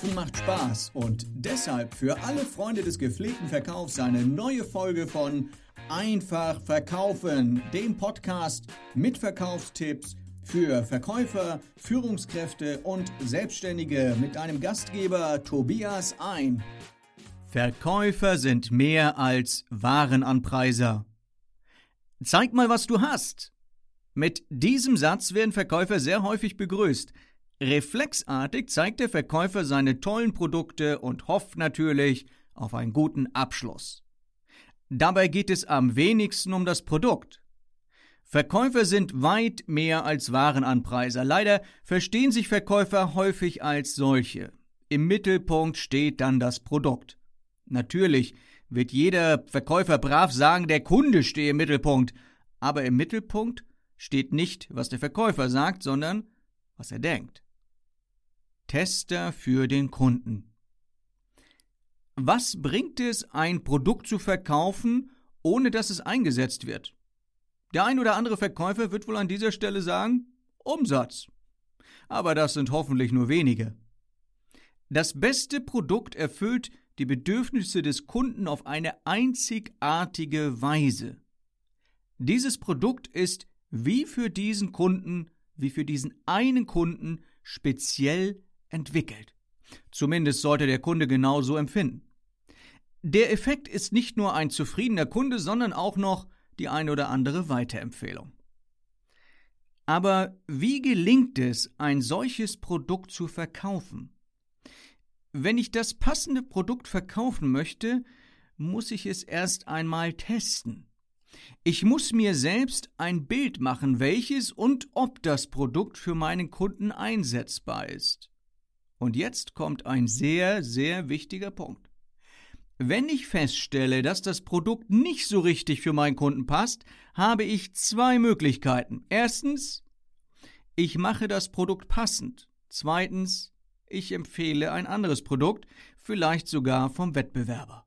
Verkaufen macht Spaß und deshalb für alle Freunde des gepflegten Verkaufs eine neue Folge von Einfach Verkaufen, dem Podcast mit Verkaufstipps für Verkäufer, Führungskräfte und Selbstständige mit einem Gastgeber Tobias Ein. Verkäufer sind mehr als Warenanpreiser. Zeig mal, was du hast. Mit diesem Satz werden Verkäufer sehr häufig begrüßt. Reflexartig zeigt der Verkäufer seine tollen Produkte und hofft natürlich auf einen guten Abschluss. Dabei geht es am wenigsten um das Produkt. Verkäufer sind weit mehr als Warenanpreiser. Leider verstehen sich Verkäufer häufig als solche. Im Mittelpunkt steht dann das Produkt. Natürlich wird jeder Verkäufer brav sagen, der Kunde stehe im Mittelpunkt, aber im Mittelpunkt steht nicht, was der Verkäufer sagt, sondern was er denkt. Tester für den Kunden. Was bringt es, ein Produkt zu verkaufen, ohne dass es eingesetzt wird? Der ein oder andere Verkäufer wird wohl an dieser Stelle sagen Umsatz. Aber das sind hoffentlich nur wenige. Das beste Produkt erfüllt die Bedürfnisse des Kunden auf eine einzigartige Weise. Dieses Produkt ist wie für diesen Kunden, wie für diesen einen Kunden speziell entwickelt. Zumindest sollte der Kunde genau so empfinden. Der Effekt ist nicht nur ein zufriedener Kunde, sondern auch noch die eine oder andere Weiterempfehlung. Aber wie gelingt es, ein solches Produkt zu verkaufen? Wenn ich das passende Produkt verkaufen möchte, muss ich es erst einmal testen. Ich muss mir selbst ein Bild machen, welches und ob das Produkt für meinen Kunden einsetzbar ist. Und jetzt kommt ein sehr, sehr wichtiger Punkt. Wenn ich feststelle, dass das Produkt nicht so richtig für meinen Kunden passt, habe ich zwei Möglichkeiten. Erstens, ich mache das Produkt passend. Zweitens, ich empfehle ein anderes Produkt, vielleicht sogar vom Wettbewerber.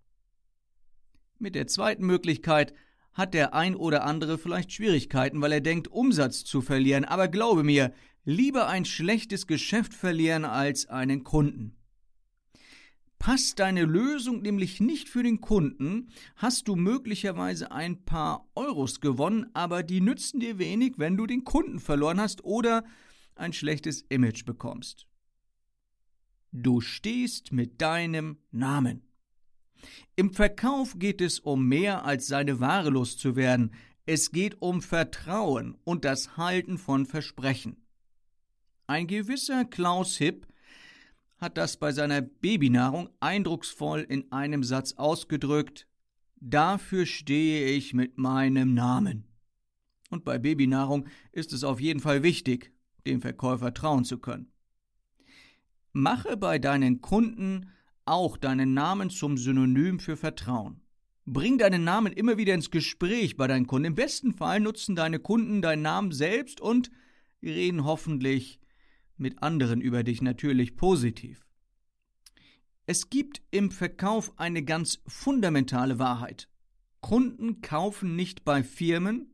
Mit der zweiten Möglichkeit hat der ein oder andere vielleicht Schwierigkeiten, weil er denkt, Umsatz zu verlieren, aber glaube mir, lieber ein schlechtes Geschäft verlieren als einen Kunden. Passt deine Lösung nämlich nicht für den Kunden, hast du möglicherweise ein paar Euros gewonnen, aber die nützen dir wenig, wenn du den Kunden verloren hast oder ein schlechtes Image bekommst. Du stehst mit deinem Namen. Im Verkauf geht es um mehr als seine Ware loszuwerden. Es geht um Vertrauen und das Halten von Versprechen. Ein gewisser Klaus Hipp hat das bei seiner Babynahrung eindrucksvoll in einem Satz ausgedrückt. Dafür stehe ich mit meinem Namen. Und bei Babynahrung ist es auf jeden Fall wichtig, dem Verkäufer trauen zu können. Mache bei deinen Kunden auch deinen Namen zum Synonym für Vertrauen. Bring deinen Namen immer wieder ins Gespräch bei deinen Kunden. Im besten Fall nutzen deine Kunden deinen Namen selbst und reden hoffentlich mit anderen über dich natürlich positiv. Es gibt im Verkauf eine ganz fundamentale Wahrheit. Kunden kaufen nicht bei Firmen,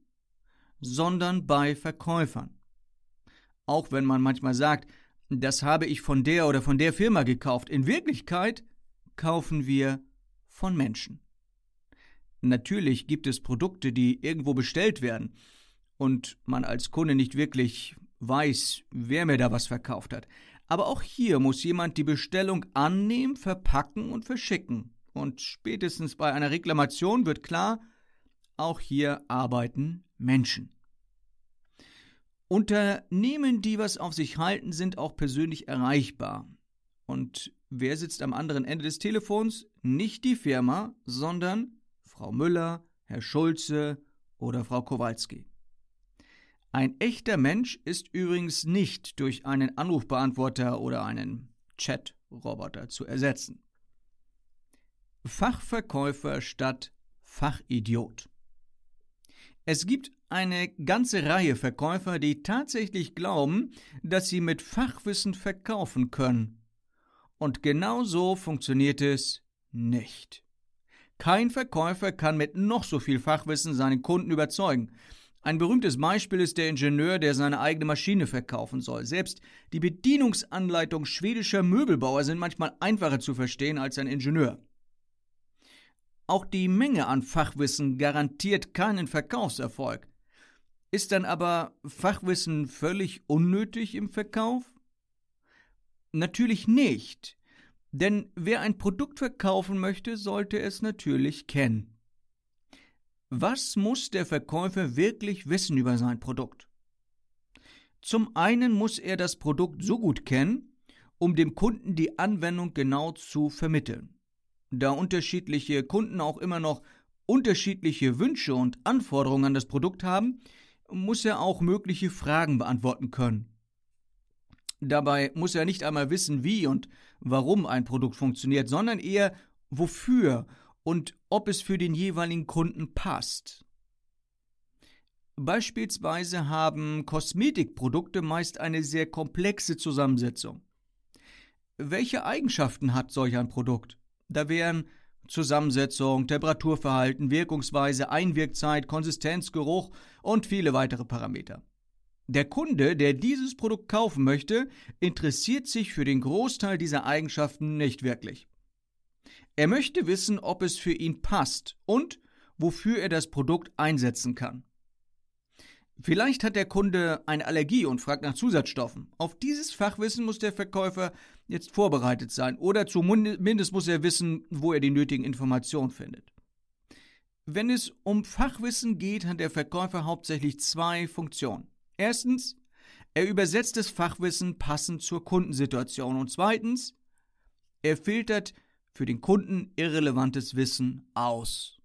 sondern bei Verkäufern. Auch wenn man manchmal sagt, das habe ich von der oder von der Firma gekauft. In Wirklichkeit kaufen wir von Menschen. Natürlich gibt es Produkte, die irgendwo bestellt werden und man als Kunde nicht wirklich weiß, wer mir da was verkauft hat. Aber auch hier muss jemand die Bestellung annehmen, verpacken und verschicken. Und spätestens bei einer Reklamation wird klar, auch hier arbeiten Menschen. Unternehmen, die was auf sich halten, sind auch persönlich erreichbar. Und wer sitzt am anderen Ende des Telefons? Nicht die Firma, sondern Frau Müller, Herr Schulze oder Frau Kowalski. Ein echter Mensch ist übrigens nicht durch einen Anrufbeantworter oder einen Chat-Roboter zu ersetzen. Fachverkäufer statt Fachidiot. Es gibt eine ganze Reihe Verkäufer, die tatsächlich glauben, dass sie mit Fachwissen verkaufen können. Und genau so funktioniert es nicht. Kein Verkäufer kann mit noch so viel Fachwissen seinen Kunden überzeugen. Ein berühmtes Beispiel ist der Ingenieur, der seine eigene Maschine verkaufen soll. Selbst die Bedienungsanleitung schwedischer Möbelbauer sind manchmal einfacher zu verstehen als ein Ingenieur. Auch die Menge an Fachwissen garantiert keinen Verkaufserfolg. Ist dann aber Fachwissen völlig unnötig im Verkauf? Natürlich nicht, denn wer ein Produkt verkaufen möchte, sollte es natürlich kennen. Was muss der Verkäufer wirklich wissen über sein Produkt? Zum einen muss er das Produkt so gut kennen, um dem Kunden die Anwendung genau zu vermitteln. Da unterschiedliche Kunden auch immer noch unterschiedliche Wünsche und Anforderungen an das Produkt haben, muss er auch mögliche Fragen beantworten können. Dabei muss er nicht einmal wissen, wie und warum ein Produkt funktioniert, sondern eher wofür und ob es für den jeweiligen Kunden passt. Beispielsweise haben Kosmetikprodukte meist eine sehr komplexe Zusammensetzung. Welche Eigenschaften hat solch ein Produkt? Da wären Zusammensetzung, Temperaturverhalten, Wirkungsweise, Einwirkzeit, Konsistenz, Geruch und viele weitere Parameter. Der Kunde, der dieses Produkt kaufen möchte, interessiert sich für den Großteil dieser Eigenschaften nicht wirklich. Er möchte wissen, ob es für ihn passt und wofür er das Produkt einsetzen kann. Vielleicht hat der Kunde eine Allergie und fragt nach Zusatzstoffen. Auf dieses Fachwissen muss der Verkäufer jetzt vorbereitet sein oder zumindest muss er wissen, wo er die nötigen Informationen findet. Wenn es um Fachwissen geht, hat der Verkäufer hauptsächlich zwei Funktionen. Erstens, er übersetzt das Fachwissen passend zur Kundensituation und zweitens, er filtert für den Kunden irrelevantes Wissen aus.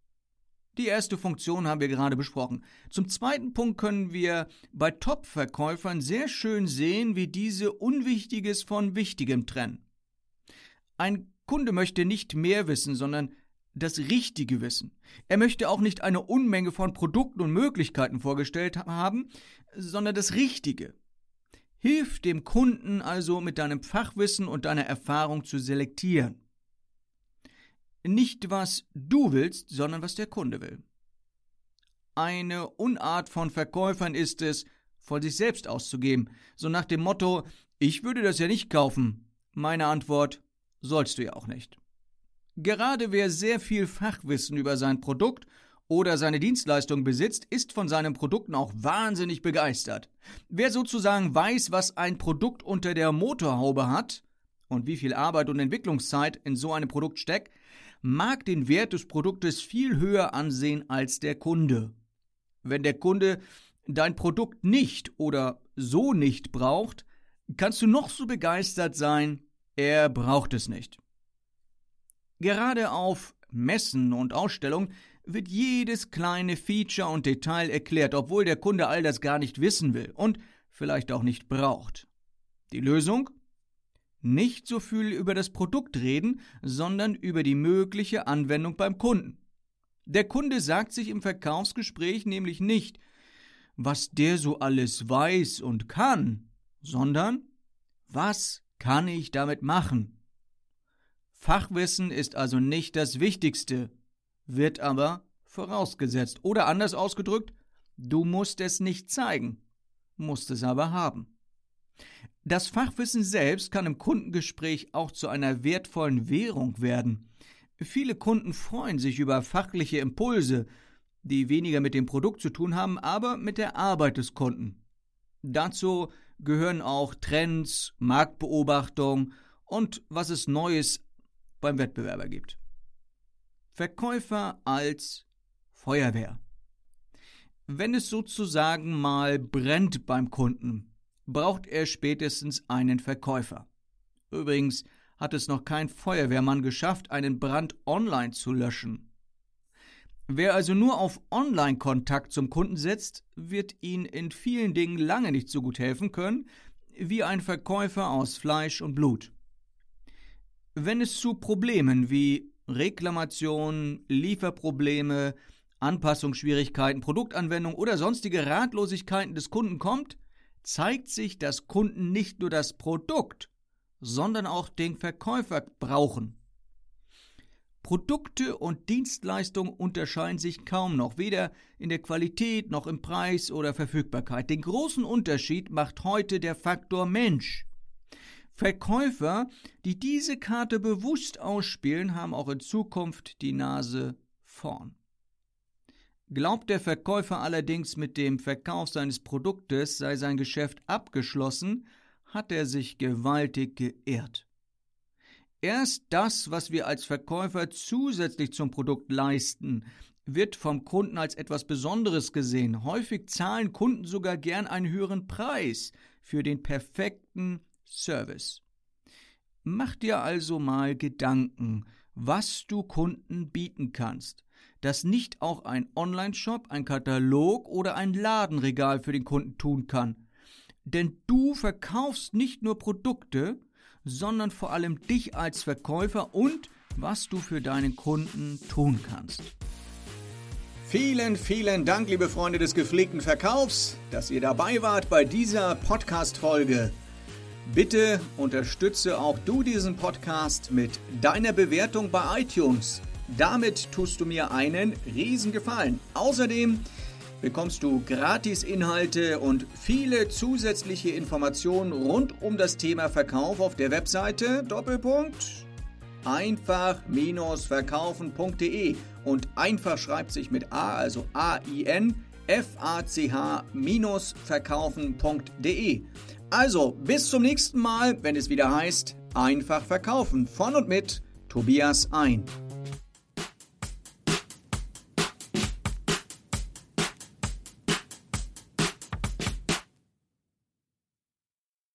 Die erste Funktion haben wir gerade besprochen. Zum zweiten Punkt können wir bei Top-Verkäufern sehr schön sehen, wie diese Unwichtiges von Wichtigem trennen. Ein Kunde möchte nicht mehr wissen, sondern das richtige Wissen. Er möchte auch nicht eine Unmenge von Produkten und Möglichkeiten vorgestellt haben, sondern das Richtige. Hilf dem Kunden also mit deinem Fachwissen und deiner Erfahrung zu selektieren. Nicht was du willst, sondern was der Kunde will. Eine Unart von Verkäufern ist es, von sich selbst auszugeben, so nach dem Motto, ich würde das ja nicht kaufen. Meine Antwort, sollst du ja auch nicht. Gerade wer sehr viel Fachwissen über sein Produkt oder seine Dienstleistung besitzt, ist von seinen Produkten auch wahnsinnig begeistert. Wer sozusagen weiß, was ein Produkt unter der Motorhaube hat und wie viel Arbeit und Entwicklungszeit in so einem Produkt steckt, mag den Wert des Produktes viel höher ansehen als der Kunde. Wenn der Kunde dein Produkt nicht oder so nicht braucht, kannst du noch so begeistert sein, er braucht es nicht. Gerade auf Messen und Ausstellungen wird jedes kleine Feature und Detail erklärt, obwohl der Kunde all das gar nicht wissen will und vielleicht auch nicht braucht. Die Lösung? Nicht so viel über das Produkt reden, sondern über die mögliche Anwendung beim Kunden. Der Kunde sagt sich im Verkaufsgespräch nämlich nicht, was der so alles weiß und kann, sondern was kann ich damit machen? Fachwissen ist also nicht das Wichtigste, wird aber vorausgesetzt. Oder anders ausgedrückt, du musst es nicht zeigen, musst es aber haben. Das Fachwissen selbst kann im Kundengespräch auch zu einer wertvollen Währung werden. Viele Kunden freuen sich über fachliche Impulse, die weniger mit dem Produkt zu tun haben, aber mit der Arbeit des Kunden. Dazu gehören auch Trends, Marktbeobachtung und was es Neues beim Wettbewerber gibt. Verkäufer als Feuerwehr. Wenn es sozusagen mal brennt beim Kunden, braucht er spätestens einen Verkäufer. Übrigens hat es noch kein Feuerwehrmann geschafft, einen Brand online zu löschen. Wer also nur auf Online-Kontakt zum Kunden setzt, wird ihn in vielen Dingen lange nicht so gut helfen können wie ein Verkäufer aus Fleisch und Blut. Wenn es zu Problemen wie Reklamationen, Lieferprobleme, Anpassungsschwierigkeiten, Produktanwendung oder sonstige Ratlosigkeiten des Kunden kommt, zeigt sich, dass Kunden nicht nur das Produkt, sondern auch den Verkäufer brauchen. Produkte und Dienstleistungen unterscheiden sich kaum noch, weder in der Qualität noch im Preis oder Verfügbarkeit. Den großen Unterschied macht heute der Faktor Mensch. Verkäufer, die diese Karte bewusst ausspielen, haben auch in Zukunft die Nase vorn. Glaubt der Verkäufer allerdings mit dem Verkauf seines Produktes sei sein Geschäft abgeschlossen, hat er sich gewaltig geirrt. Erst das, was wir als Verkäufer zusätzlich zum Produkt leisten, wird vom Kunden als etwas Besonderes gesehen. Häufig zahlen Kunden sogar gern einen höheren Preis für den perfekten Service. Mach dir also mal Gedanken, was du Kunden bieten kannst, das nicht auch ein Online-Shop, ein Katalog oder ein Ladenregal für den Kunden tun kann. Denn du verkaufst nicht nur Produkte, sondern vor allem dich als Verkäufer und was du für deinen Kunden tun kannst. Vielen, vielen Dank, liebe Freunde des gepflegten Verkaufs, dass ihr dabei wart bei dieser Podcast-Folge. Bitte unterstütze auch du diesen Podcast mit deiner Bewertung bei iTunes. Damit tust du mir einen riesen Gefallen. Außerdem bekommst du Gratis-Inhalte und viele zusätzliche Informationen rund um das Thema Verkauf auf der Webseite Doppelpunkt einfach-verkaufen.de und einfach schreibt sich mit A, also A-I-N, F-A-C-H-verkaufen.de. Also, bis zum nächsten Mal, wenn es wieder heißt, einfach verkaufen. Von und mit Tobias ein.